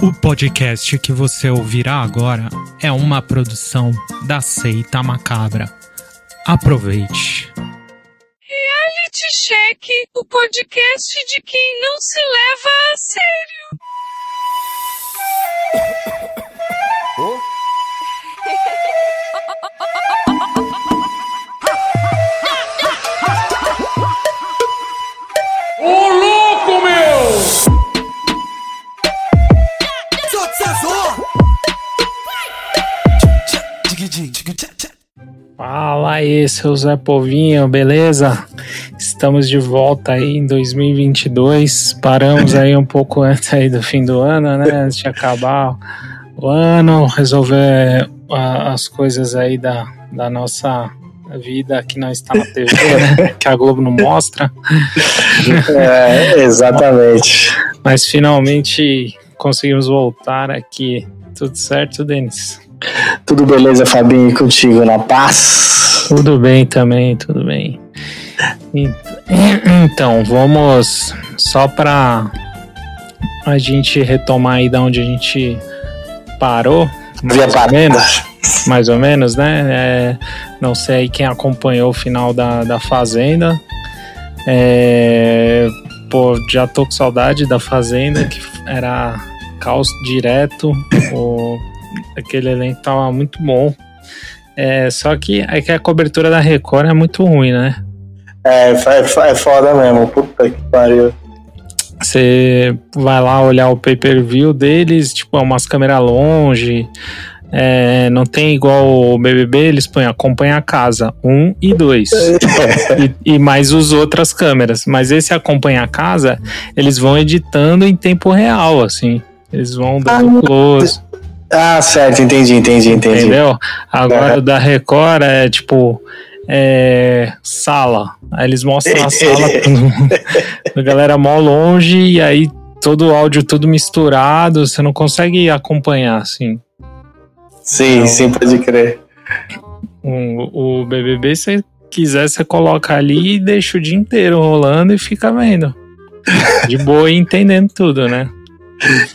O podcast que você ouvirá agora é uma produção da Seita Macabra. Aproveite. Reality Check, o podcast de quem não se leva a sério. Fala aí, seu Zé Povinho, beleza? Estamos de volta aí em 2022. Paramos aí um pouco antes aí do fim do ano, né? Antes de acabar o ano, resolver ah, as coisas aí da, da nossa vida que não está na TV, né? Que a Globo não mostra. É, exatamente. Mas finalmente conseguimos voltar aqui. Tudo certo, Denis? Tudo beleza, Fabinho, e contigo na paz? Tudo bem também, tudo bem. Então, vamos só para a gente retomar aí da onde a gente parou, Via mais ou menos, mais ou menos, né? É, não sei quem acompanhou o final da, da Fazenda. É, pô, já tô com saudade da Fazenda, que era caos direto. O, aquele elenco tava muito bom. É, só que é que a cobertura da Record é muito ruim, né? É, é, é foda mesmo, puta que pariu. Você vai lá olhar o pay-per-view deles, tipo, é umas câmeras longe. é, não tem igual o BBB, eles põem acompanha a casa, um e dois. e, e mais os outras câmeras. Mas esse acompanha a casa, eles vão editando em tempo real, assim. Eles vão dando close. Ah, certo, entendi, entendi, entendi. Entendeu? Agora Uhum. o da Record é tipo. É, sala. Aí eles mostram a sala, a galera mó longe, e aí todo o áudio tudo misturado, você não consegue acompanhar, assim. Sim, sim, pode crer. O, o BBB, se quiser, você coloca ali e deixa o dia inteiro rolando e fica vendo. De boa e entendendo tudo, né?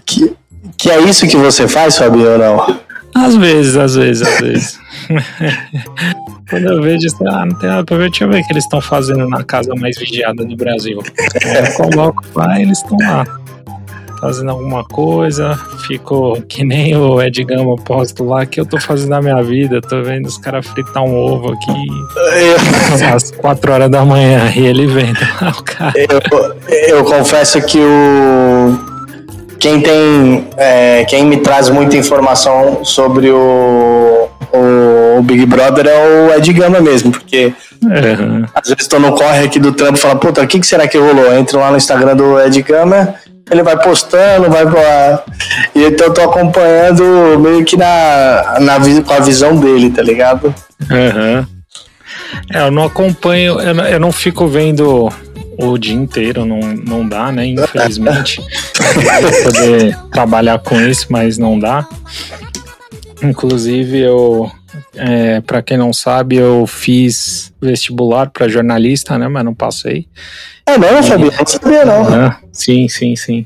Que, que é isso que você faz, Fabinho, ou não? Às vezes, às vezes, às vezes. Quando eu vejo, assim, ah, não tem nada pra ver, deixa eu ver o que eles estão fazendo na casa mais vigiada do Brasil. Eu coloco lá e eles estão lá. Fazendo alguma coisa, fico que nem o Ed Gama posto lá que eu tô fazendo a minha vida, tô vendo os caras fritar um ovo aqui às 4 horas da manhã e ele vendo lá o cara. Eu, eu confesso que o. Quem tem. é, quem me traz muita informação sobre o, o, o Big Brother é o Ed Gama mesmo, porque Uhum. Às vezes tô no corre aqui do trampo e falo, puta, o que, que será que rolou? Entro lá no Instagram do Ed Gama, ele vai postando, vai pra... E então eu tô acompanhando meio que na, na, com a visão dele, tá ligado? Aham. É, eu não acompanho, eu não, eu não fico vendo o dia inteiro, não, não dá, né? Infelizmente. Eu poder trabalhar com isso, mas não dá. Inclusive, eu, é, para quem não sabe, eu fiz vestibular para jornalista, né? Mas não passei. É mesmo, Fabinho? Não sabia, não. Ah, sim, sim, sim.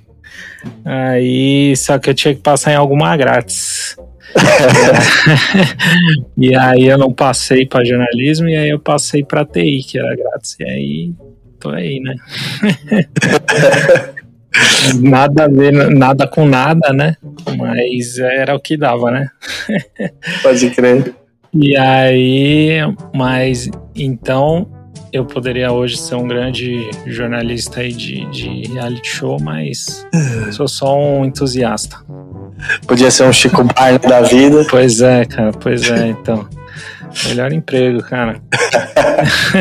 Aí, só que eu tinha que passar em alguma grátis. e aí eu não passei para jornalismo e aí eu passei para TI, que era grátis. E aí tô aí, né? nada a ver, nada com nada, né? Mas era o que dava, né? Pode crer. E aí, mas então eu poderia hoje ser um grande jornalista aí de, de reality show, mas sou só um entusiasta. Podia ser um Chico Barney da vida. Pois é, cara, pois é, então. Melhor emprego, cara.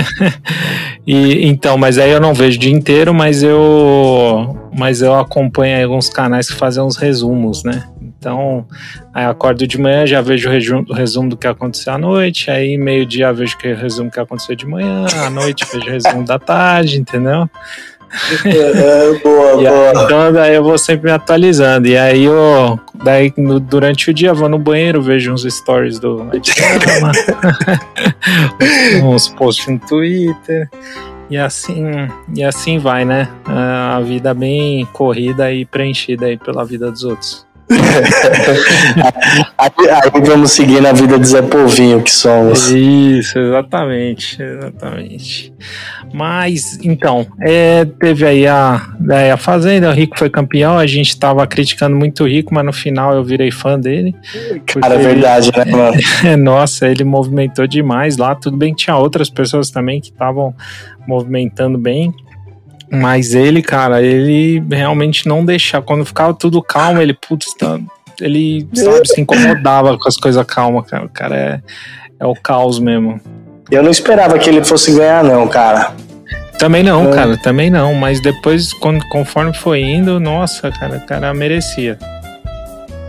e então, mas aí eu não vejo o dia inteiro, mas eu mas eu acompanho alguns canais que fazem uns resumos, né? Então, aí acordo de manhã, já vejo o resumo do que aconteceu à noite, aí meio-dia vejo o resumo que aconteceu de manhã, à noite vejo o resumo da tarde, entendeu? É, boa, aí, boa. então daí eu vou sempre me atualizando. E aí eu daí no- durante o dia eu vou no banheiro, vejo uns stories do uns posts no Twitter. E assim, e assim vai, né? A vida bem corrida e preenchida aí pela vida dos outros. aí, aí, vamos seguir na vida de Zé Povinho que somos. Isso, exatamente, exatamente. Mas, então, é, teve aí a, aí a Fazenda, o Rico foi campeão, a gente tava criticando muito o Rico, mas no final eu virei fã dele. Cara, é verdade, né, mano? É, nossa, ele movimentou demais lá, tudo bem que tinha outras pessoas também que estavam movimentando bem, mas ele, cara, ele realmente não deixava. Quando ficava tudo calmo, ele, putz, tá, ele, sabe, se incomodava com as coisas calmas, cara. O cara é, é o caos mesmo. Eu não esperava que ele fosse ganhar, não, cara. Também não, é. cara, também não. Mas depois, quando, conforme foi indo, nossa, cara, o cara merecia.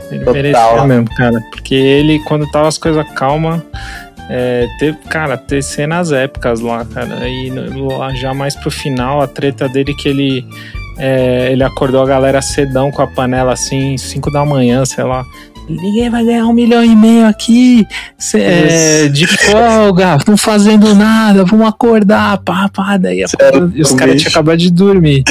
Ele Total. merecia mesmo, cara. Porque ele, quando tava as coisas calmas, é, teve, cara, ter cenas épicas lá, cara. E lá já mais pro final, a treta dele que ele. É, ele acordou a galera cedão com a panela assim, 5 da manhã, sei lá ninguém vai ganhar um milhão e meio aqui cê, é, de folga, não fazendo nada, vamos acordar, pá, pá. Daí Sério, os caras tinham acabado de dormir.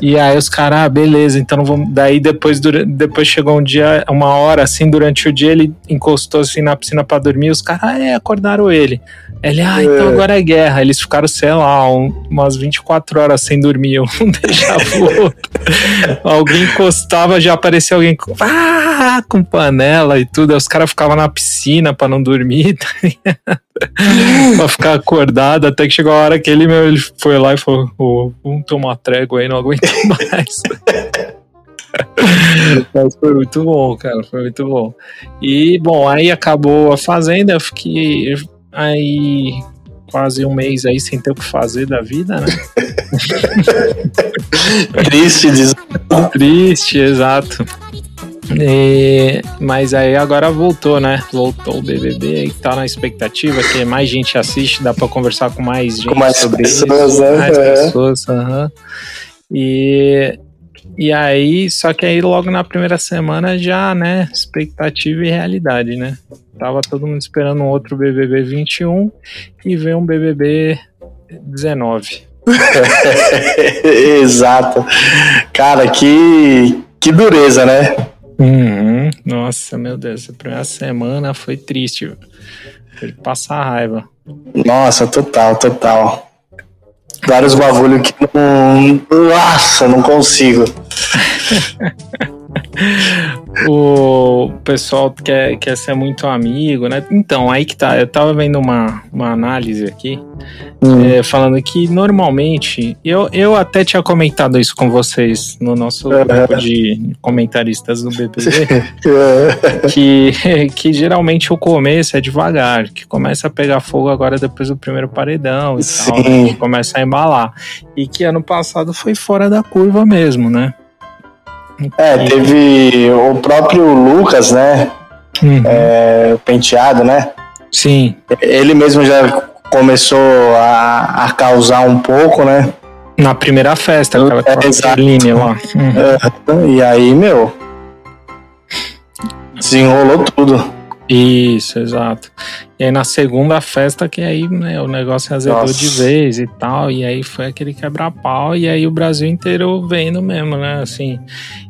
e aí os caras, ah, beleza, então vamos. Daí depois, depois chegou um dia, uma hora assim, durante o dia, ele encostou assim na piscina para dormir, os caras, ah, é, acordaram ele. Ele, ah, então é. agora é guerra. Eles ficaram, sei lá, um, umas 24 horas sem dormir, um deixava o outro. alguém encostava, já aparecia alguém com, ah, com panela e tudo. Aí os caras ficavam na piscina pra não dormir, tá pra ficar acordado, até que chegou a hora que ele, meu, ele foi lá e falou: oh, vamos tomar trégua aí, não aguento mais. Mas foi muito bom, cara, foi muito bom. E, bom, aí acabou a Fazenda, eu fiquei Aí quase um mês aí sem ter o que fazer da vida, né? Triste, diz. Triste, exato. E, mas aí agora voltou, né? Voltou o BBB e tá na expectativa que mais gente assiste, dá para conversar com mais gente com mais sobre pessoas, isso, né? mais pessoas, uhum. E e aí, só que aí logo na primeira semana já, né, expectativa e realidade, né? Tava todo mundo esperando um outro BBB 21 e veio um BBB 19. Exato. Cara, que, que dureza, né? Uhum. Nossa, meu Deus, a primeira semana foi triste. Foi passar raiva. Nossa, total, total vários bagulho que não. Nossa, não consigo. o pessoal quer, quer ser muito amigo, né? Então, aí que tá. Eu tava vendo uma, uma análise aqui, hum. é, falando que normalmente. Eu, eu até tinha comentado isso com vocês no nosso grupo de comentaristas do BBB. que, que geralmente o começo é devagar, que começa a pegar fogo agora depois do primeiro paredão e Sim. tal, né? que começa a embalar. E que ano passado foi fora da curva mesmo, né? É, teve o próprio Lucas, né? Uhum. É, penteado, né? Sim. Ele mesmo já começou a, a causar um pouco, né? Na primeira festa, aquela é, linha lá. Uhum. E aí, meu, desenrolou tudo. Isso, exato. E aí na segunda festa que aí né, o negócio azedou Nossa. de vez e tal, e aí foi aquele quebra-pau, e aí o Brasil inteiro vendo mesmo, né, assim.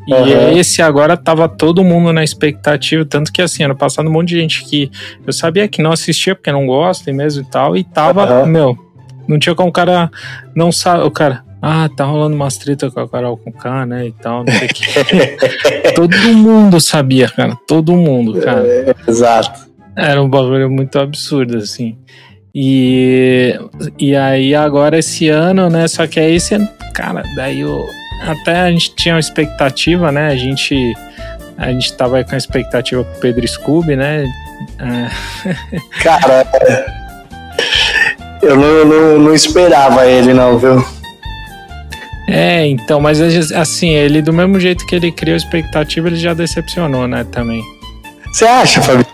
E uhum. esse agora tava todo mundo na expectativa, tanto que assim, ano passado um monte de gente que eu sabia que não assistia porque não gosta e mesmo e tal, e tava, uhum. meu, não tinha como o cara não sabe, o cara, ah, tá rolando umas treta com a Carol com K, né, e tal, não sei o que. todo mundo sabia, cara, todo mundo, cara. É, exato. Era um bagulho muito absurdo, assim. E, e aí agora esse ano, né, só que aí ano, cara, daí eu, até a gente tinha uma expectativa, né, a gente, a gente tava aí com a expectativa com o Pedro Scooby, né. É. Cara, eu não, não, não esperava ele não, viu? É, então, mas assim, ele do mesmo jeito que ele criou expectativa, ele já decepcionou, né, também. Você acha, Fabio?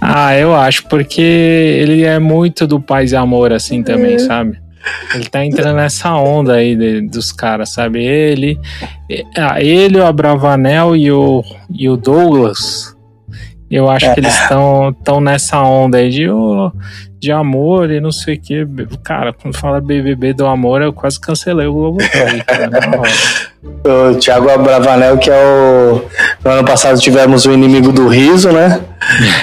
Ah, eu acho, porque ele é muito do paz e amor, assim, também, é. sabe? Ele tá entrando nessa onda aí de, dos caras, sabe? Ele, ah, ele, o Abravanel e o, e o Douglas, eu acho é. que eles estão tão nessa onda aí de, oh, de amor e não sei o que. Cara, quando fala BBB do amor, eu quase cancelei o Globo Play, o Thiago Abravanel, que é o No ano passado tivemos o inimigo do riso, né?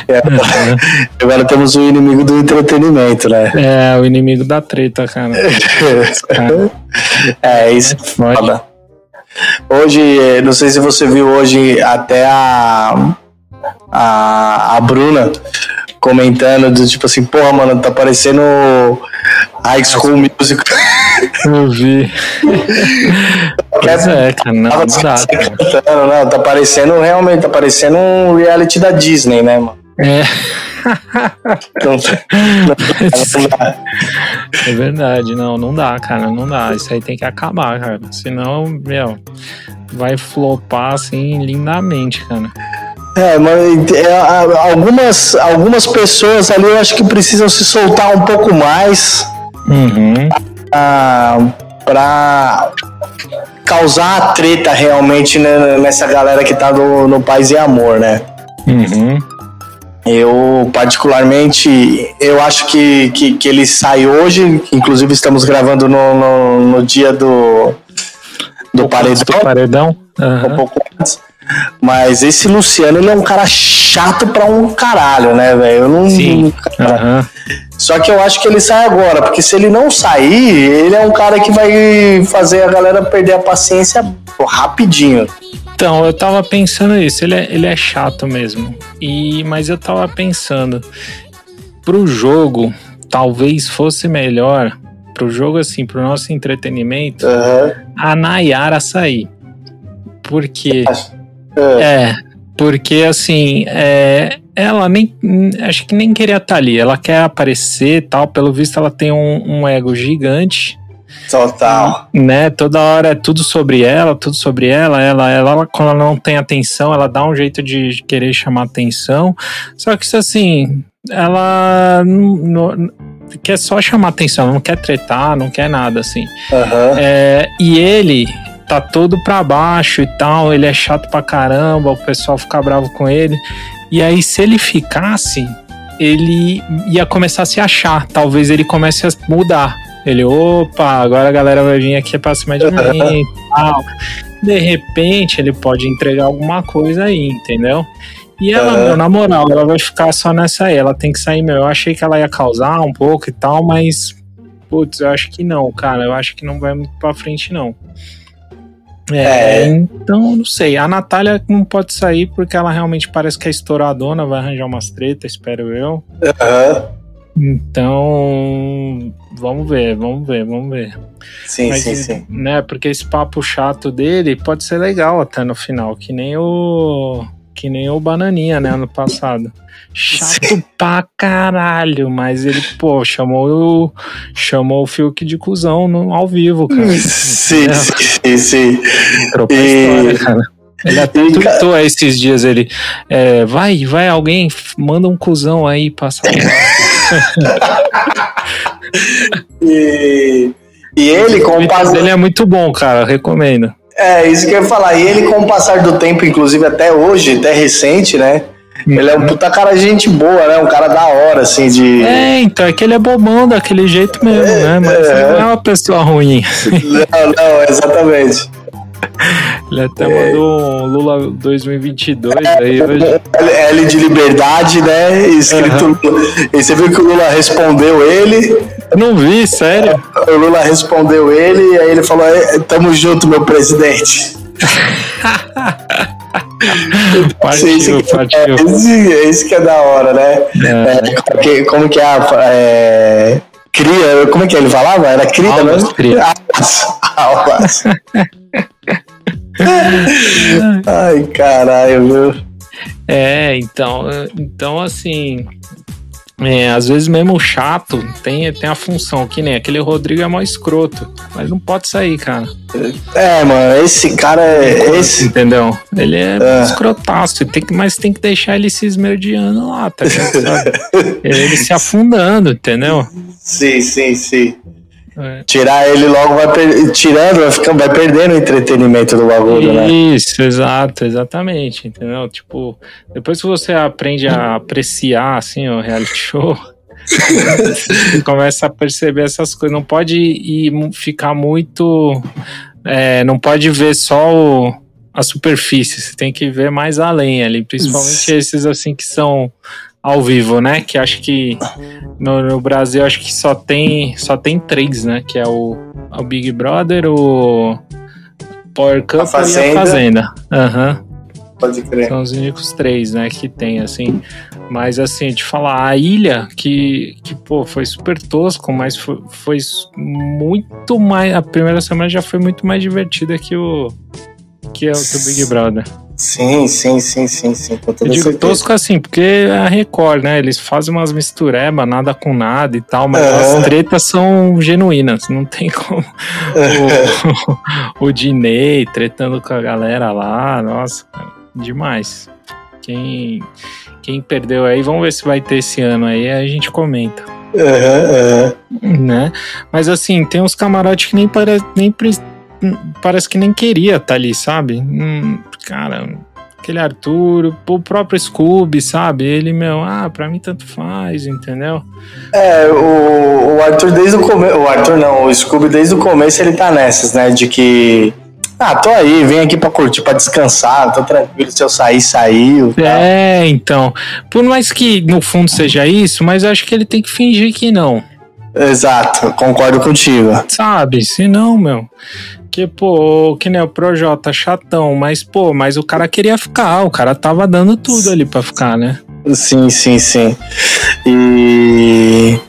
Agora, agora temos o inimigo do entretenimento, né? É, o inimigo da treta, cara. É, isso é foda. Hoje, eh, não sei se você viu hoje até a, a, a Bruna comentando do tipo assim, porra, mano, tá parecendo High School Music. Eu vi. Pois é, cara, não, Tava não dá. cara. cantando, não, tá parecendo realmente, tá parecendo um reality da Disney, né, mano? É, não dá. é verdade, não, não dá, cara, não dá. Isso aí tem que acabar, cara. Senão, meu, vai flopar assim lindamente, cara. É, mas é, algumas, algumas pessoas ali eu acho que precisam se soltar um pouco mais Uhum. ah, pra causar a treta realmente né, nessa galera que tá no, no Paz e Amor, né? Uhum. Eu, particularmente, eu acho que, que, que ele sai hoje, inclusive estamos gravando no, no, no dia do, do paredão, Paredão? um Aham. pouco antes. Mas esse Luciano, ele é um cara chato pra um caralho, né, velho? Eu não. Sim. Aham. Só que eu acho que ele sai agora, porque se ele não sair, ele é um cara que vai fazer a galera perder a paciência rapidinho. Então, eu tava pensando isso, ele é, ele é chato mesmo. E, mas eu tava pensando, pro jogo, talvez fosse melhor, pro jogo assim, pro nosso entretenimento, Aham. a Nayara sair. Por quê? É. É, porque assim, é, ela nem. Acho que nem queria estar ali. Ela quer aparecer e tal. Pelo visto, ela tem um, um ego gigante, Total. né? Toda hora é tudo sobre ela, tudo sobre ela. Ela, ela, ela, quando ela não tem atenção, ela dá um jeito de querer chamar atenção. Só que isso assim, ela não- não- quer só chamar atenção, não quer tretar, não quer nada assim. Aham. É, e ele tá todo pra baixo e tal, ele é chato pra caramba, o pessoal fica bravo com ele. E aí, se ele ficasse, ele ia começar a se achar. Talvez ele comece a mudar. Ele, opa, agora a galera vai vir aqui pra cima de mim e tal. De repente, ele pode entregar alguma coisa aí, entendeu? E ela, meu, na moral, ela vai ficar só nessa aí. Ela tem que sair, meu. Eu achei que ela ia causar um pouco e tal, mas Putz, eu acho que não, cara. Eu acho que não vai muito pra frente, não. É, É. então, não sei. A Natália não pode sair porque ela realmente parece que é estouradona, vai arranjar umas tretas, espero eu. Aham. Então, vamos ver, vamos ver, vamos ver. Sim, Mas, sim, sim. Né, porque esse papo chato dele pode ser legal até no final, que nem o. Que nem o Bananinha, né, ano passado. Chato pra caralho, mas ele, pô, chamou o, chamou o Fiuk de cuzão no, ao vivo, cara. Sim, Entendeu? sim, sim, E- história, cara. Ele até cara- tweetou esses dias, ele, é, vai, vai alguém, manda um cuzão aí passar. E, e ele, com o O dele é muito bom, cara, recomendo. É, isso que eu ia falar. E ele, com o passar do tempo, inclusive até hoje, até recente, né? Ele é um puta cara de gente boa, né? Um cara da hora, assim, de. É, então, é que ele é bobão daquele jeito mesmo, né? Mas é. ele não é uma pessoa ruim. Não, não, exatamente. Ele até mandou um Lula 2022 aí hoje. L de liberdade, né? Escrito. E você viu que o Lula respondeu ele. Eu não vi, sério. O Lula respondeu ele, e aí ele falou: "É, Tamo junto, meu presidente. Partiu, Esse que- partiu. É, esse, esse que é da hora, né? É. É, como, que, como que é a. É, cria, como é que ele falava? Era cria, Almas, né? cria. Almas. Almas. Ai, caralho, viu? É, então, então assim, é, às vezes mesmo o chato tem, tem a função, que nem aquele Rodrigo é mó escroto, mas não pode sair, cara. É, mano, esse cara é. Esse, Entendeu? Ele é, É. escrotaço, tem que, mas tem que deixar ele se esmerdeando lá, tá ligado? Ele se afundando, entendeu? sim, sim, sim. É. Tirar ele logo vai per... tirando, vai, ficar, vai perdendo o entretenimento do bagulho, né? Isso, exato, exatamente, entendeu? Tipo, depois que você aprende a apreciar, assim, o reality show, você começa a perceber essas coisas. Não pode ir, ficar muito... é, não pode ver só o, a superfície, você tem que ver mais além ali, principalmente esses assim que são ao vivo, né? Que acho que no, no, Brasil acho que só tem só tem três, né? Que é o, o Big Brother, o Power Cup a e a Fazenda. Aham. Uhum. Pode crer. São os únicos três, né, que tem, assim. Mas, assim, de falar, a ilha, que, que pô, foi super tosco, mas foi, foi muito mais. A primeira semana já foi muito mais divertida que o, que, é, que o Big Brother. Sim, sim, sim, sim, sim. Com toda Eu digo certeza. tosco assim, porque é a Record, né? Eles fazem umas misturebas, nada com nada e tal, mas as tretas são genuínas, não tem como. o, o, o Diney tretando com a galera lá, nossa, demais. Quem, quem perdeu aí, vamos ver se vai ter esse ano aí, a gente comenta. Uhum, uhum. Né? Mas assim, tem uns camarotes que nem, pare, nem parece que nem queria estar tá ali, sabe? Hum, cara, aquele Arthur, o próprio Scooby, sabe? Ele, meu, ah, pra mim tanto faz, entendeu? É, o, o Arthur desde o começo. O Arthur não, o Scooby desde o começo ele tá nessas, né? De que. Ah, tô aí, vem aqui pra curtir, pra descansar, tô tranquilo, se eu sair, saiu. Tá? É, então. Por mais que no fundo seja isso, mas acho que ele tem que fingir que não. Exato, concordo contigo. Sabe, se não, meu. Porque, pô, que nem o Projota, chatão, mas, pô, mas o cara queria ficar, o cara tava dando tudo ali pra ficar, né? Sim, sim, sim. E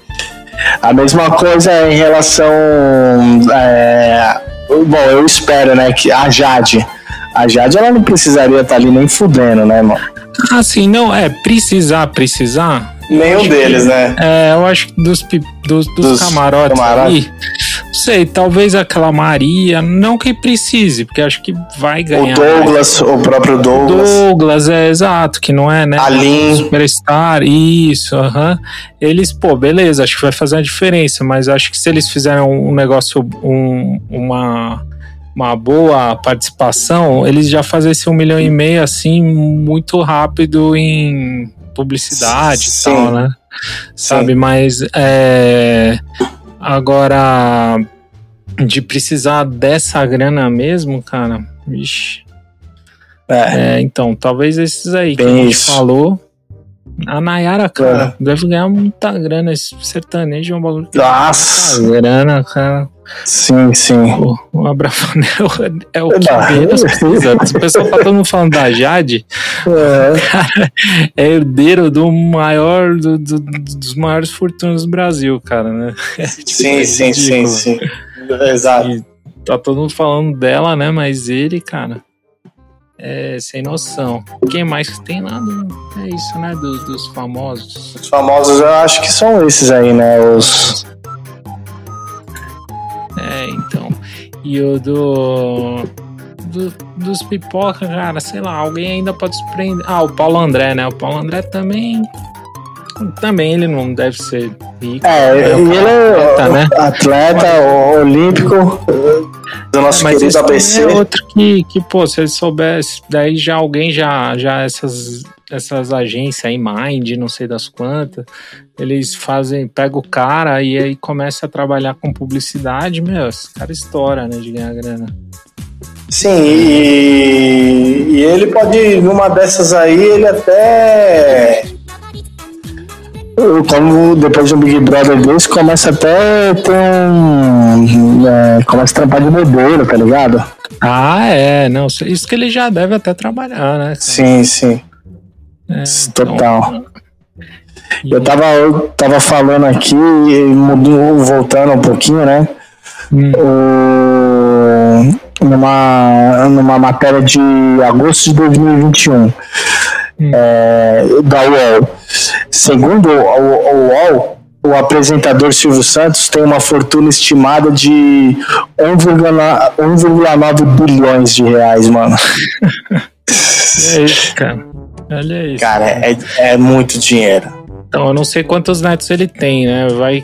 a mesma coisa em relação. É, bom, eu espero, né, que a Jade. A Jade, ela não precisaria estar tá ali nem fudendo, né, mano? Ah, sim, não, é, precisar, precisar. Nenhum deles, que, né? É, eu acho que dos, dos, dos, dos camarotes, camarotes ali sei, talvez aquela Maria, não que precise, porque acho que vai ganhar. O Douglas, o próprio Douglas. Douglas, é exato, que não é, né? Alin. Superstar, isso, aham. Uh -huh. Eles, pô, beleza, acho que vai fazer a diferença, mas acho que se eles fizeram um negócio, um, uma uma boa participação, eles já fazem esse um milhão e meio assim muito rápido em publicidade Sim. e tal, né? Sim. Sabe, mas é, Agora, de precisar dessa grana mesmo, cara, vixe. É, é então, talvez esses aí que a gente isso. falou. A Nayara, cara, é. deve ganhar muita grana. Esse sertanejo é um bagulho que Nossa. muita grana, cara. Sim, sim. O, o Abravanel é o que menos precisa. O pessoal tá todo mundo falando da Jade. É. Cara, é herdeiro do maior, do, do, dos maiores fortunas do Brasil, cara, né? É, tipo, sim, é sim, sim, sim. Exato. E tá todo mundo falando dela, né? Mas ele, cara, é sem noção. Quem mais que tem lá? É isso, né? Do, dos famosos. Os famosos eu acho que são esses aí, né? Os é, então. E o do, do. dos pipoca, cara, sei lá, alguém ainda pode surpreender. Ah, o Paulo André, né? O Paulo André também. Também ele não deve ser rico. É, né? ele é atleta, né? atleta olímpico do nosso Mas querido ABC. É outro que, que, pô, se ele soubesse, daí já alguém já, já essas essas agências aí, Mind, não sei das quantas, eles fazem, pega o cara e aí começa a trabalhar com publicidade, meu, esse cara estoura, né, de ganhar grana. Sim, e, e ele pode, numa dessas aí, ele até como depois do Big Brother 2 começa até ter um. É, começa a trampar de modelo, tá ligado? Ah, é, não. Isso que ele já deve até trabalhar, né? Sim, sim. É, Total. Então... Eu tava, eu tava falando aqui, mudou, voltando um pouquinho, né? Hum. O, numa, numa matéria de agosto de 2021 hum. É, da UOL. Segundo o, UOL, o apresentador Silvio Santos tem uma fortuna estimada de 1,9 bilhões de reais, mano. é isso, cara. Olha isso. Cara, é, é muito dinheiro. Então, eu não sei quantos netos ele tem, né? Vai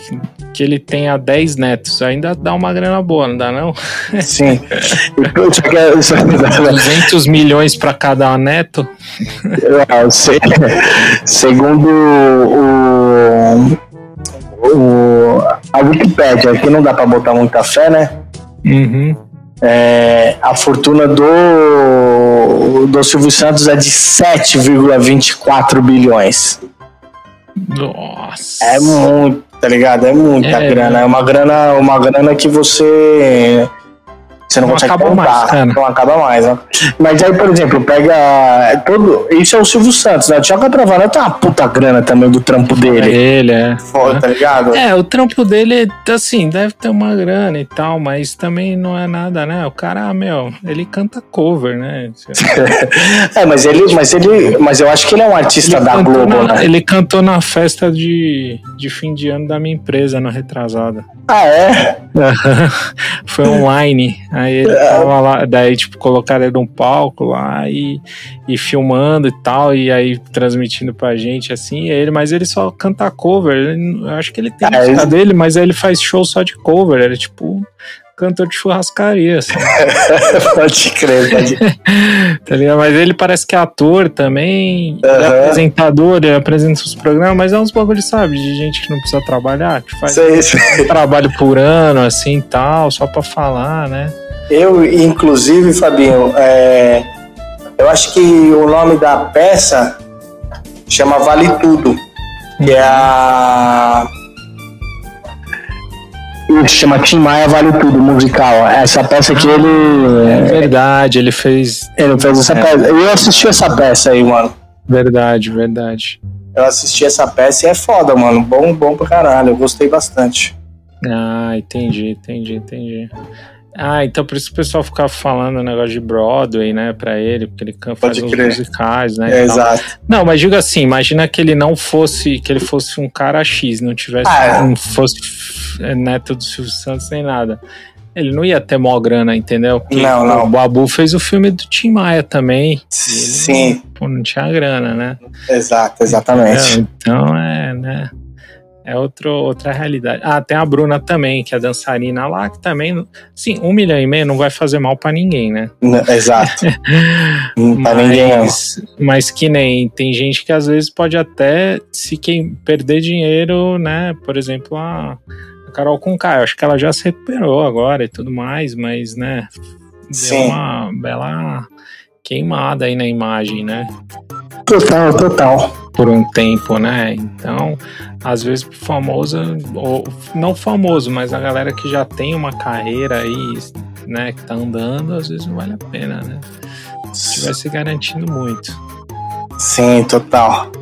que ele tenha 10 netos. Ainda dá uma grana boa, não dá não? Sim. 200 milhões para cada neto? Não, sei, segundo o, o, a Wikipedia, aqui não dá para botar muita fé, né? Uhum. É, a fortuna do, do Silvio Santos é de 7,24 bilhões. Nossa. É muito, tá ligado? É muita É, grana. É uma grana, uma grana que você. Você não, Não consegue acaba contar. mais. Não acaba mais, né? Mas aí, por exemplo, pega. Todo, isso é o Silvio Santos, né? O Thiago Travana tem uma puta grana também do trampo É dele. ele, é. Foda, tá ligado? É, o trampo dele, assim, deve ter uma grana e tal, mas também não é nada, né? O cara, meu, ele canta cover, né? É, mas ele, mas ele, mas eu acho que ele é um artista da cantou Globo, na, né? ele cantou na festa de, de fim de ano da minha empresa, na retrasada. Ah, é? Foi online. Aí ele tava lá, daí, tipo, colocaram ele num palco lá e, e filmando e tal, e aí transmitindo pra gente, assim, ele, mas ele só canta cover. ele- eu acho que ele tem Ah, música ele- dele, mas aí ele faz show só de cover. Ele é tipo cantor de churrascaria, assim, pode crer, pode tá ligado? Mas ele parece que é ator também, ele é apresentador, ele apresenta os programas, mas é uns bagulho, sabe, de gente que não precisa trabalhar, que faz Sei, sei. um trabalho por ano, assim, tal, só pra falar, né? Eu, inclusive, Fabinho, é, eu acho que o nome da peça chama Vale Tudo. Que é a. Isso, chama Tim Maia Vale Tudo, musical. Essa peça que É ele. verdade, ele fez. Ele fez essa É. peça. Eu assisti essa peça aí, mano. Verdade, verdade. Eu assisti essa peça e é foda, mano. Bom, bom pra caralho. Eu gostei bastante. Ah, entendi, entendi, entendi. Ah, então por isso que o pessoal ficava falando o negócio de Broadway, né, pra ele, porque ele can- faz uns crer. musicais, né? É, exato. Não, mas diga assim, imagina que ele não fosse, que ele fosse um cara X, não tivesse, Ah, é. não fosse f- neto do Silvio Santos nem nada. Ele não ia ter mó grana, entendeu? Porque Não, não. O Babu fez o filme do Tim Maia também. Sim, Pô, não tinha grana, né? exato, exatamente. É, então é, né? É outro, outra realidade. Ah, tem a Bruna também, que é dançarina lá, que também. Sim, um milhão e meio não vai fazer mal pra ninguém, né? N- Exato. Pra ninguém, não. Mas, mas que nem tem gente que às vezes pode até se quem perder dinheiro, né? Por exemplo, a, a Carol Conká, eu acho que ela já se recuperou agora e tudo mais, mas, né? Deu Sim. uma bela queimada aí na imagem, né? Total, total. por um tempo, né? Então, às vezes famoso, ou não famoso, mas a galera que já tem uma carreira aí, né, que tá andando, às vezes não vale a pena, né? Se estiver se garantindo muito, Sim, total.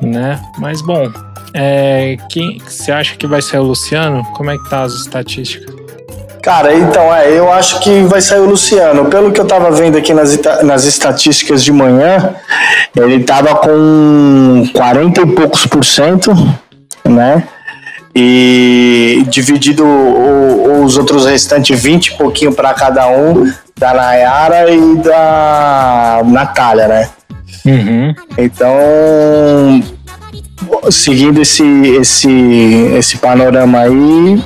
né? Mas bom, é, quem você acha que vai ser o Luciano? Como é que tá as estatísticas? Cara, então, é, eu acho que vai sair o Luciano. Pelo que eu tava vendo aqui nas, nas estatísticas de manhã, ele tava com 40 e poucos por cento, né? E dividido o- os outros restantes 20 e pouquinho para cada um, da Nayara e da Natália, né? Uhum. Então, seguindo esse, esse, esse panorama aí,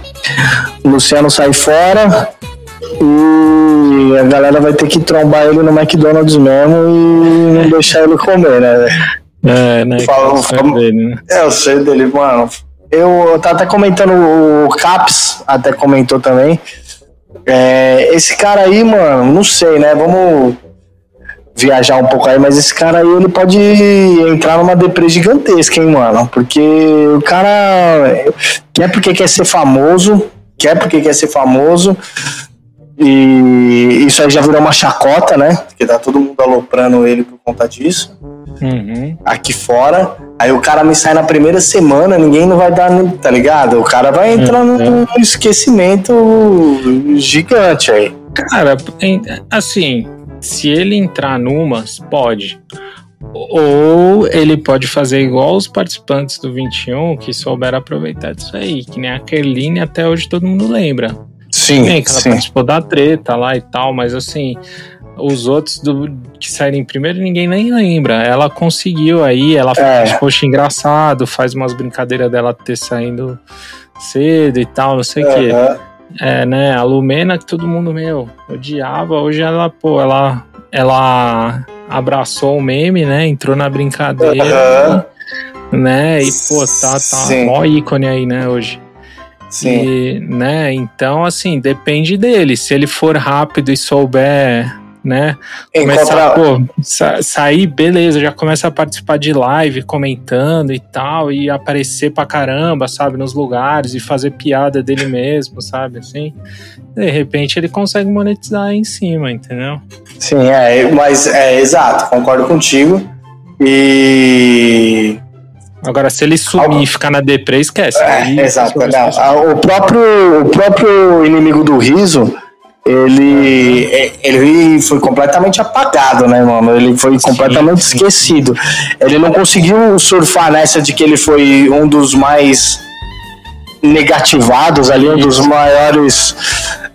o Luciano sai fora e a galera vai ter que trombar ele no McDonald's mesmo e não deixar ele comer, né? É, né? Fala- é fala- dele, né? É, eu sei dele, mano. Eu tava até comentando, o Caps até comentou também. É, esse cara aí, mano, não sei, né? Vamos viajar um pouco aí, mas esse cara aí, ele pode entrar numa deprê gigantesca, hein, mano? Porque o cara quer porque quer ser famoso, quer porque quer ser famoso, e isso aí já virou uma chacota, né? Porque tá todo mundo aloprando ele por conta disso Uhum. aqui fora. Aí o cara me sai na primeira semana, ninguém não vai dar, tá ligado? O cara vai entrar num esquecimento gigante aí. Cara, assim, se ele entrar numas, pode. Ou ele pode fazer igual os participantes do 21 que souberam aproveitar disso aí, que nem a Kerline até hoje todo mundo lembra. Sim, Nem que ela sim. participou da treta lá e tal, mas assim, os outros do, que saíram em primeiro ninguém nem lembra. Ela conseguiu aí, ela É. faz, poxa, engraçado, faz umas brincadeiras dela ter saindo cedo e tal, não sei o quê. É, né? A Lumena que todo mundo, meu, odiava. Hoje ela, pô, ela, ela abraçou o meme, né? Entrou na brincadeira, Aham. né? E, pô, tá, tá mó ícone aí, né, hoje. Sim. E, né? Então, assim, depende dele. Se ele for rápido e souber né? Começar, pô, sa sair, beleza, já começa a participar de live, comentando e tal, e aparecer pra caramba, sabe, nos lugares e fazer piada dele mesmo, sabe, assim. De repente ele consegue monetizar aí em cima, entendeu? Sim, é, mas é exato, concordo contigo. E Agora, se ele sumir e ficar na deprê, esquece. É, exato. O, próprio, o próprio inimigo do riso, ele, ele foi completamente apagado, né, mano? Ele foi completamente sim, esquecido. Ele não conseguiu surfar nessa de que ele foi um dos mais negativados ali, um dos maiores.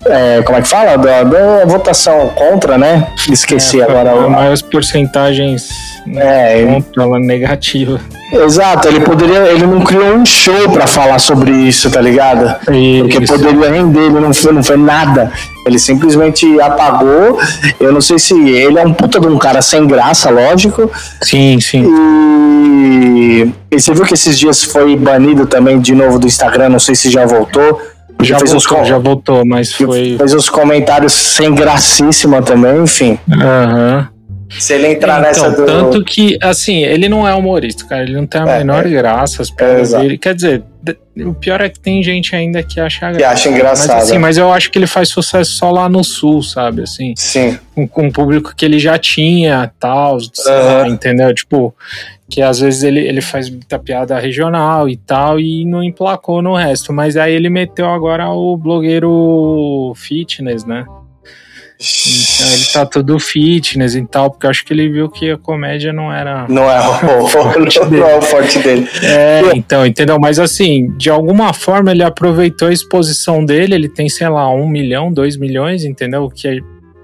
É, como é que fala? Da, da votação contra, né? Esqueci é, agora. As maiores porcentagens é, contra ela negativa. Exato, ele poderia. Ele não criou um show para falar sobre isso, tá ligado? Isso. Porque poderia render, ele não foi, não foi nada. Ele simplesmente apagou. Eu não sei se ele é um puta de um cara sem graça, lógico. Sim, sim. E, e você viu que esses dias foi banido também de novo do Instagram, não sei se já voltou. Já fez voltou, já voltou, mas foi. Fez uns comentários sem gracíssima também, enfim. Aham. Uhum. Se ele entrar então, nessa do. Tanto que, assim, ele não é humorista, cara. Ele não tem a é, menor é. graça, as piadas é, dele. Quer dizer, o pior é que tem gente ainda que acha Que acha engraçado. Mas, assim, mas eu acho que ele faz sucesso só lá no sul, sabe? Assim. Sim. Com, com um público que ele já tinha, tal, uhum. entendeu? Tipo, que às vezes ele, ele faz muita piada regional e tal, e não emplacou no resto. Mas aí ele meteu agora o blogueiro fitness, né? Então ele tá todo fitness e tal, porque eu acho que ele viu que a comédia não era. Não é o, forte, dele. É o forte dele. É, então, entendeu? Mas assim, de alguma forma ele aproveitou a exposição dele, ele tem, sei lá, um milhão, dois milhões, entendeu? Que é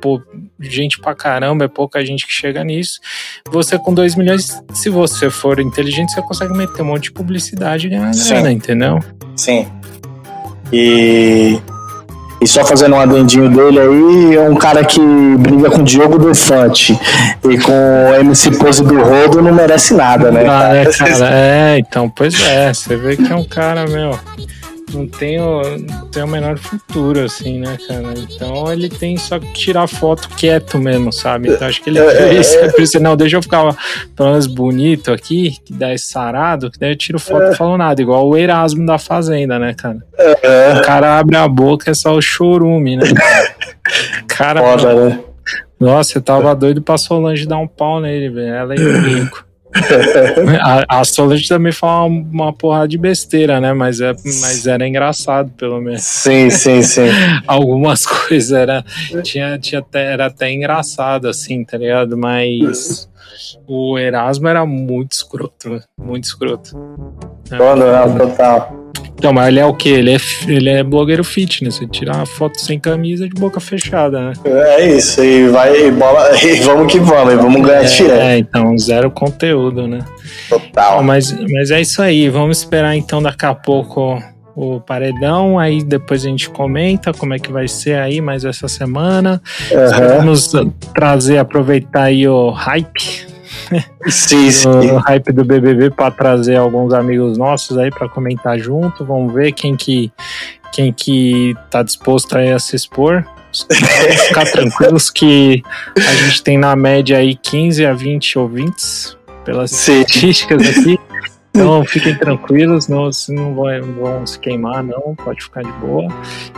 pô, gente pra caramba, é pouca gente que chega nisso. Você com dois milhões, se você for inteligente, você consegue meter um monte de publicidade e ganhar grana, entendeu? Sim. E e só fazendo um adendinho dele aí, é um cara que briga com o Diogo Defante e com o MC Pose do Rodo não merece nada, né? Ah, é, cara, é, então, pois é, você vê que é um cara, meu não tem o, não tem o menor futuro, assim, né, cara? Então ele tem só que tirar foto quieto mesmo, sabe? Então acho que ele é, é, por isso, não, deixa eu ficar pelo menos bonito aqui, que dá esse sarado, que daí eu tiro foto e é. falo nada, igual o Erasmo da Fazenda, né, cara? É. O cara abre a boca, é só o chorume, né? Cara, Foda, né? Nossa, eu tava doido pra Solange dar um pau nele, velho. Ela é rico a, a Solange também fala uma, uma porrada de besteira, né? Mas, é, mas era engraçado, pelo menos. Sim, sim, sim. Algumas coisas era, tinha, tinha até, era até engraçado, assim, tá ligado? Mas o Erasmo era muito escroto, muito escroto. Todo, é, total. Então, mas ele é o que? Ele é, ele é blogueiro fitness. Ele tira uma foto sem camisa de boca fechada, né? É isso. E vai, bola, e vamos que vamos, e vamos ganhar é, É, então, zero conteúdo, né? Total. mas, mas é isso aí. Vamos esperar então daqui a pouco o paredão, aí depois a gente comenta como é que vai ser aí mais essa semana. Uhum. Vamos trazer, aproveitar aí o hype Sim, sim. O hype do BBB para trazer alguns amigos nossos aí para comentar junto. Vamos ver quem que quem que tá disposto a se expor. Ficar tranquilos que a gente tem na média aí 15 a 20 ouvintes pelas sim. estatísticas aqui. Então fiquem tranquilos, não, não vão, vão, se queimar, não, pode ficar de boa.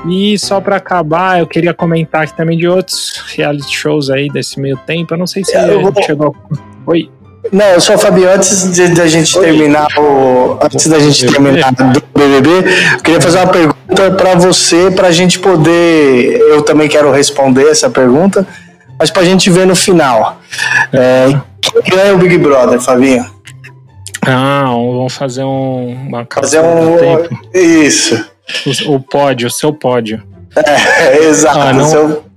E só para acabar, eu queria comentar aqui também de outros reality shows aí desse meio tempo. Eu não sei se é, a gente chegou. Oi. Não, eu sou o Fabio, antes de, de a gente Oi. terminar o. Antes da gente terminar do BBB, eu queria fazer uma pergunta para você, para a gente poder. Eu também quero responder essa pergunta, mas para a gente ver no final. É, quem ganha o Big Brother, Fabinho? Ah, vamos fazer um, uma Fazer um. Tempo. Isso. O, o, pódio, o seu pódio. É, exato. Ah, não, seu...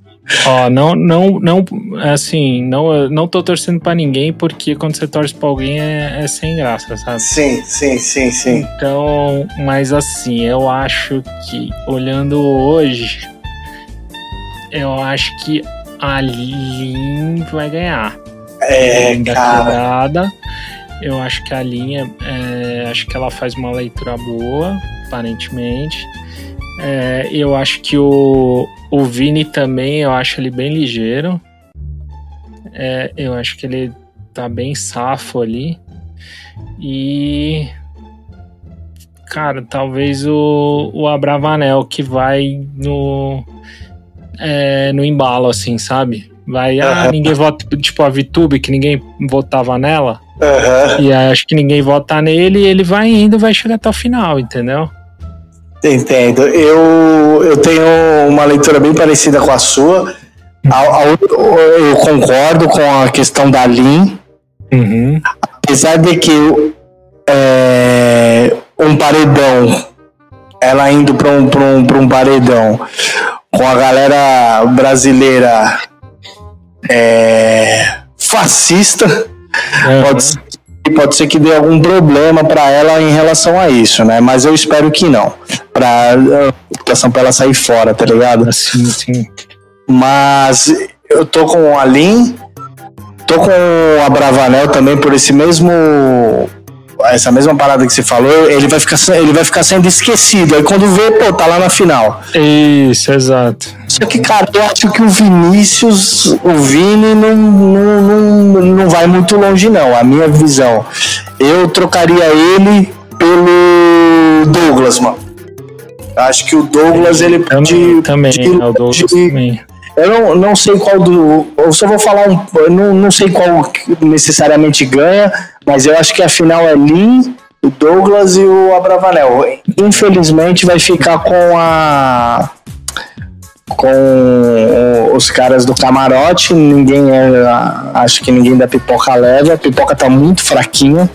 Ó, não, não, não, assim, não, não tô torcendo pra ninguém, porque quando você torce pra alguém é, é sem graça, sabe? Sim, sim, sim, sim. Então, mas assim, eu acho que, olhando hoje, eu acho que a Lin vai ganhar. É, da cara. Quebrada. Eu acho que a linha, é, acho que ela faz uma leitura boa, aparentemente. É, eu acho que o, o Vini também, eu acho ele bem ligeiro. É, eu acho que ele tá bem safo ali. E. Cara, talvez o, o Abravanel que vai no. É, no embalo, assim, sabe? Vai, ah, ninguém vota. Tipo a VTube, que ninguém votava nela. Aham. E acho que ninguém vota nele e ele vai indo vai chegar até o final, entendeu? Entendo. Eu, eu tenho uma leitura bem parecida com a sua. A- a- eu concordo com a questão da Lin, Uhum. apesar de que é, um paredão, ela indo para um, pra um, pra um paredão com a galera brasileira é, fascista, pode ser, pode ser que dê algum problema para ela em relação a isso, né? Mas eu espero que não. Pra a situação para ela sair fora, tá ligado? Assim, sim. Mas eu tô com a Lin, tô com a Bravanel também por esse mesmo. Essa mesma parada que você falou, ele vai ficar, ele vai ficar sendo esquecido. Aí quando vê, pô, tá lá na final. Isso, exato. Só que, cara, eu acho que o Vinícius, o Vini, não, não, não, não vai muito longe, não. A minha visão. Eu trocaria ele pelo Douglas, mano. Acho que o Douglas, ele pode. Também, pode- é o Douglas pode- também. Eu não, não sei qual do. Eu só vou falar um. eu Não, não sei qual necessariamente ganha, mas eu acho que a final é Lin, o Douglas e o Abravanel. Infelizmente vai ficar com a. Com os caras do camarote, ninguém é. Acho que ninguém da pipoca leva. A pipoca tá muito fraquinha.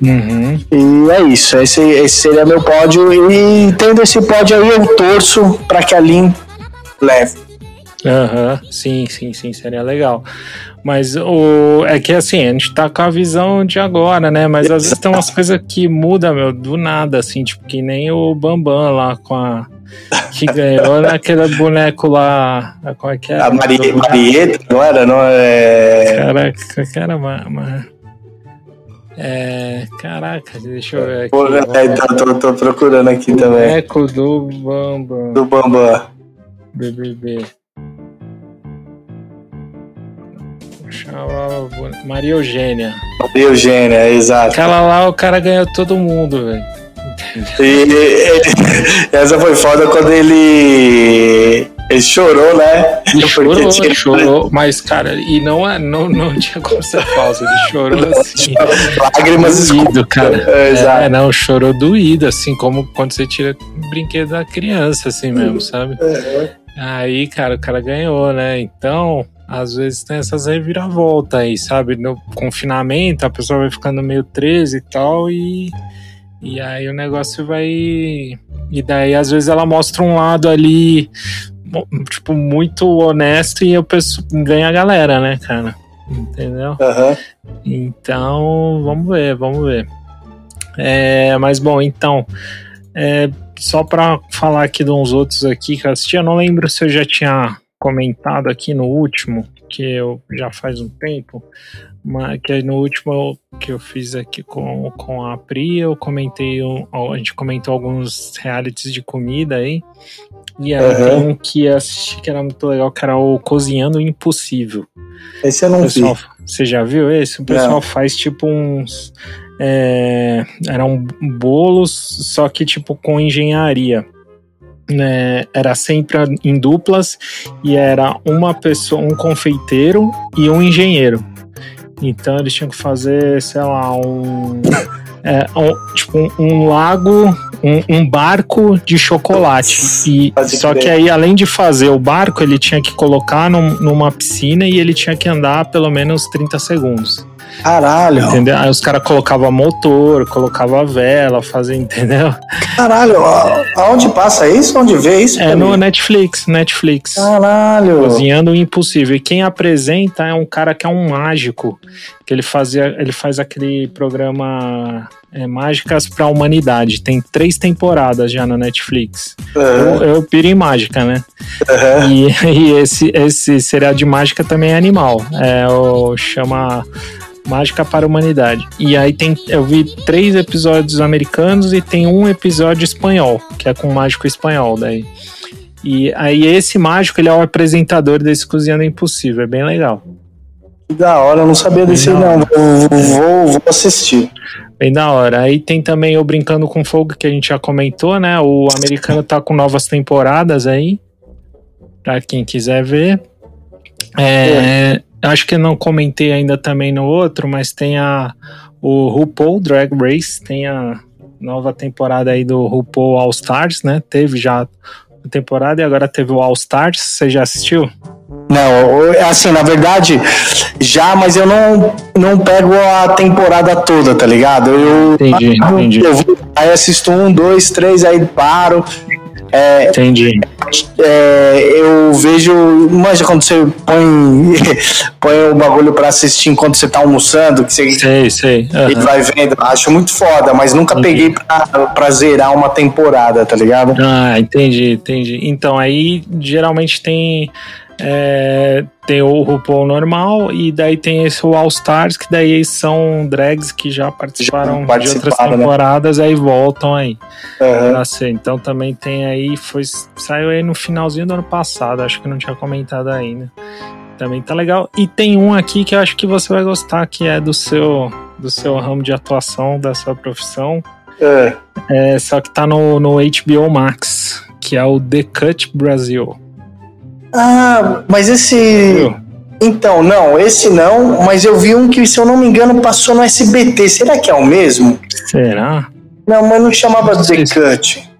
Uhum. E é isso. Esse, esse seria meu pódio. E tendo esse pódio aí, eu torço pra que a Lin leve. Aham, sim, sim, sim, seria legal. Mas o é que assim, a gente tá com a visão de agora, né? Mas às vezes tem umas coisas que mudam, meu, do nada, assim, tipo, que nem o Bambam lá com a. Que ganhou naquele boneco lá. Como é que é? A Marie, Marieta, não era? Não é... Caraca, cara, ma- ma- É, caraca, deixa eu ver aqui. Pô, é, tô, tô- tô procurando aqui também. Boneco do Bambam Do Bambam. BBB. Maria Eugênia. Maria Eugênia, exato. Aquela lá, o cara ganhou todo mundo, velho. E essa foi foda quando ele. Ele chorou, né? Ele chorou, tinha- ele chorou, mas, cara, e não, é- não, não tinha como ser falso, ele chorou assim. Lágrimas doído, cara. É, É, exato. não, chorou doído, assim, como quando você tira o brinquedo da criança, assim mesmo, sabe? Aí, cara, o cara ganhou, né? Então, às vezes tem essas reviravoltas aí, sabe? No confinamento, a pessoa vai ficando meio 13 e tal, e, e aí o negócio vai. E daí, às vezes, ela mostra um lado ali, tipo, muito honesto e o pessoal ganha a galera, né, cara? Entendeu? Aham. Então, vamos ver, vamos ver. É, mas bom, então, é, só para falar aqui de uns outros aqui que eu assisti, eu não lembro se eu já tinha comentado aqui no último, que eu já faz um tempo, mas que no último que eu fiz aqui com, com a Pri, eu comentei, um- a gente comentou alguns realities de comida aí, e aí Aham. tem um que assisti que era muito legal, que era o Cozinhando o Impossível. Esse eu não vi. pessoal, você já viu esse? O pessoal faz tipo uns. É, eram bolos, só que tipo com engenharia. Né? Era sempre em duplas e era uma pessoa, um confeiteiro e um engenheiro. Então eles tinham que fazer, sei lá, um. é, um- tipo um, um lago, um, um barco de chocolate. E, Pode só que aí, além de fazer o barco, ele tinha que colocar num- numa piscina e ele tinha que andar pelo menos 30 segundos. Caralho. Entendeu? Aí os caras colocavam motor, colocavam vela, fazia, entendeu? Caralho. Aonde passa isso? Onde vê isso? É no? Netflix, Netflix. Caralho. Cozinhando o Impossível. E quem apresenta é um cara que é um mágico, que ele fazia, ele faz aquele programa é, Mágicas para a Humanidade. Tem três temporadas já na Netflix. Aham, Eu, eu piro em mágica, né? aham. E, e esse, esse seriado de mágica também é animal. É o chama Mágica para a Humanidade. E aí tem, eu vi três episódios americanos e tem um episódio espanhol, que é com um mágico espanhol daí. E aí esse mágico, ele é o apresentador desse Cozinhando Impossível, é bem legal. Que da hora, eu não sabia desse não. Vou, vou, vou assistir. Bem da hora. Aí tem também o Brincando com Fogo, que a gente já comentou, né? O americano tá com novas temporadas aí. Pra quem quiser ver. É, é. Acho que não comentei ainda também no outro, mas tem a o RuPaul Drag Race, tem a nova temporada aí do RuPaul All Stars, né? Teve já a temporada e agora teve o All Stars. Você já assistiu? Não, assim, na verdade, já, mas eu não, não pego a temporada toda, tá ligado? Eu, entendi, entendi. Eu, aí assisto um, dois, três, aí paro. É, Entendi. É, eu vejo. Manja quando você põe, põe o bagulho pra assistir enquanto você tá almoçando, que você sei, sei. Uhum. E vai vendo. Acho muito foda, mas nunca entendi. peguei pra, pra zerar uma temporada, tá ligado? Ah, entendi, entendi. Então aí geralmente tem é, tem o RuPaul normal e daí tem esse o All Stars, que daí são drags que já participaram, já de outras né? temporadas, né? aí voltam aí. Uhum. Então também tem aí, foi, saiu aí no finalzinho do ano passado, acho que não tinha comentado ainda. Também tá legal. E tem um aqui que eu acho que você vai gostar, que é do seu, do seu ramo de atuação, da sua profissão. É. é só que tá no, no HBO Max, que é o The Cut Brasil. Ah, mas esse. Então, não, esse não, mas eu vi um que, se eu não me engano, passou no SBT. Será que é o mesmo? Será? Não, mas não chamava não The Cut.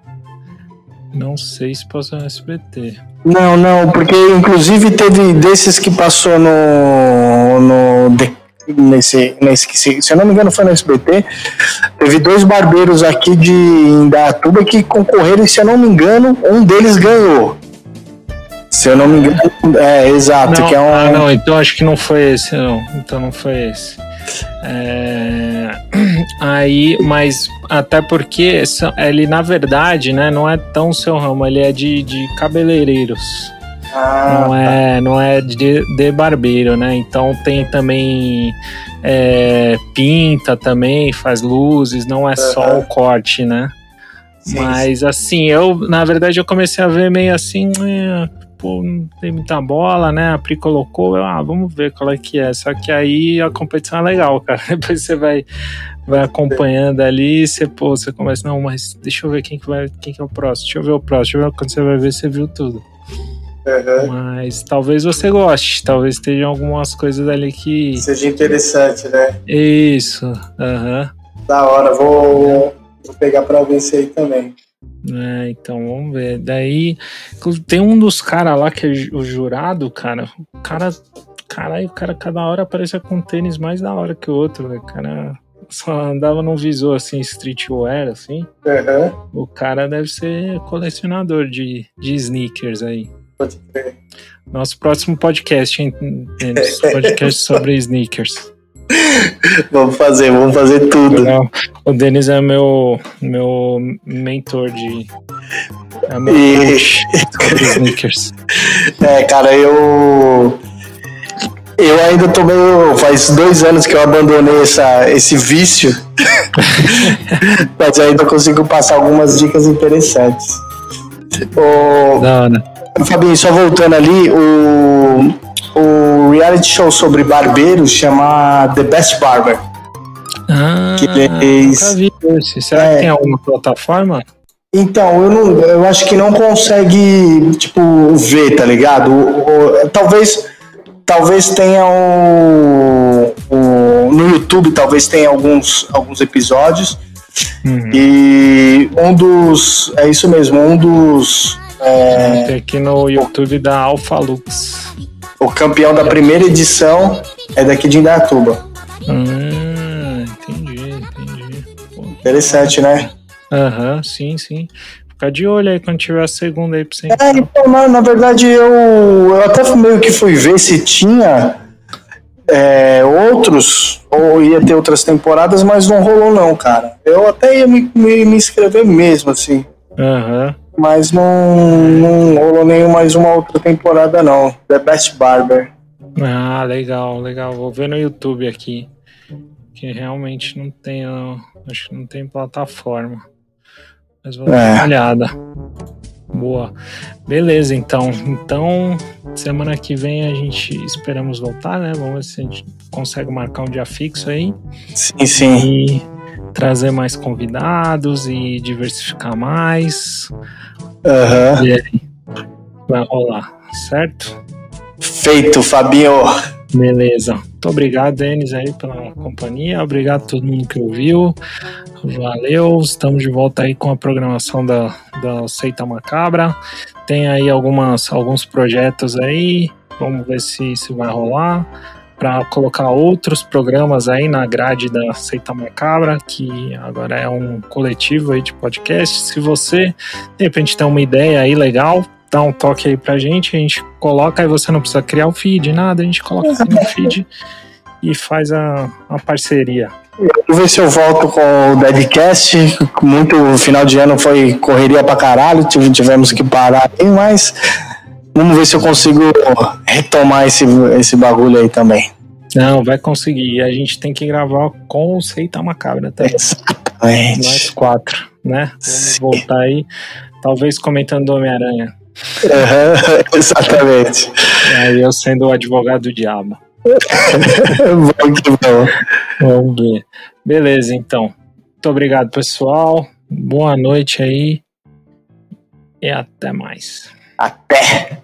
Não sei se passou no SBT. Não, não, porque inclusive teve desses que passou no. no The nesse, nesse se, se eu não me engano foi no SBT, teve dois barbeiros aqui de Indatuba que concorreram e se eu não me engano, um deles ganhou. Se eu não me engano, é exato. Não, que é um... Ah, não, então acho que não foi esse, não. Então não foi esse. É... Aí, mas até porque ele, na verdade, né, não é tão seu ramo, ele é de, de cabeleireiros. Ah, não é, tá. não é de, de barbeiro, né? Então tem também é, pinta também, faz luzes, não é só o corte, né? Sim, Mas sim. assim, eu na verdade eu comecei a ver meio assim, é, pô, não tem muita bola, né? A Pri colocou, eu, ah, vamos ver qual é que é. Só que aí a competição é legal, cara. Depois você vai, vai acompanhando ali, você, pô, você começa, não, mas deixa eu ver quem que, vai, quem que é o próximo, deixa eu ver o próximo, deixa eu ver quando você vai ver, você viu tudo. Uhum. Mas talvez você goste, talvez tenha algumas coisas ali que. Seja interessante, né? Isso, aham. Uhum. Da hora, vou, vou pegar pra ver isso aí também. É, então vamos ver. Daí tem um dos caras lá que é o jurado, cara. O cara, caralho, o cara cada hora aparecia com um tênis mais da hora que o outro, né? O cara só andava num visor assim, streetwear, assim. Uhum. O cara deve ser colecionador de, de sneakers aí. Pode crer. Nosso próximo podcast, hein? podcast sobre sneakers. Vamos fazer, vamos fazer tudo. Legal. O Denis é meu, meu mentor de. É meu e... sneakers. É, cara, eu. Eu ainda tô meio. Faz dois anos que eu abandonei essa, esse vício. mas ainda consigo passar algumas dicas interessantes. O... Não, não. Fabinho, só voltando ali, o o reality show sobre barbeiros chama The Best Barber. Ah, que fez, nunca. Será é, que tem alguma plataforma? Então, eu, não, eu acho que não consegue, tipo, ver, tá ligado? O, o, talvez, talvez tenha o, o, No YouTube, talvez tenha alguns, alguns episódios. Uhum. E um dos. É isso mesmo, um dos. É, tem aqui no YouTube da Alpha Lux. O campeão da primeira edição é daqui de Indatuba. Hum, entendi, entendi. Pô, Interessante, né? Aham, uhum, sim, sim. Fica de olho aí quando tiver a segunda aí pra você. É, então, na, na verdade, eu, eu até meio que fui ver se tinha é, outros, ou ia ter outras temporadas, mas não rolou não, cara. Eu até ia me, me, me inscrever mesmo, assim. Aham. Uhum mas não, não rolou nem mais uma outra temporada, não. The Best Barber. Ah, legal, legal. Vou ver no YouTube aqui. Que realmente não tem. Acho que não tem plataforma. Mas vou dar é. uma olhada. Boa. Beleza, então. Então, semana que vem a gente esperamos voltar, né? Vamos ver se a gente consegue marcar um dia fixo aí. Sim, sim. E trazer mais convidados e diversificar mais. Aham. E aí, vai rolar, certo? Feito, Fabinho. Beleza. Muito obrigado, Denis, aí pela companhia. Obrigado a todo mundo que ouviu. Valeu. Estamos de volta aí com a programação da, da Seita Macabra. Tem aí algumas, alguns projetos aí. Vamos ver se, se vai rolar. Para colocar outros programas aí na grade da Seita Macabra, que agora é um coletivo aí de podcast. Se você, de repente, tem uma ideia aí legal, dá um toque aí pra gente, a gente coloca, aí você não precisa criar o feed, nada, a gente coloca aqui no feed e faz a, a parceria. Vou ver se eu volto com o Deadcast. Muito final de ano foi correria pra caralho, tive- tivemos que parar aí, mas vamos ver se eu consigo retomar esse, esse bagulho aí também. Não, vai conseguir. A gente tem que gravar com o Seita Macabra também. Nós Exatamente. quatro, né? Vamos Sim. voltar aí, talvez comentando do Homem-Aranha. Aham, exatamente. E aí eu sendo o advogado do diabo. Vamos que vamos. Vamos ver. Beleza, então. Muito obrigado, pessoal. Boa noite aí. E até mais. Até.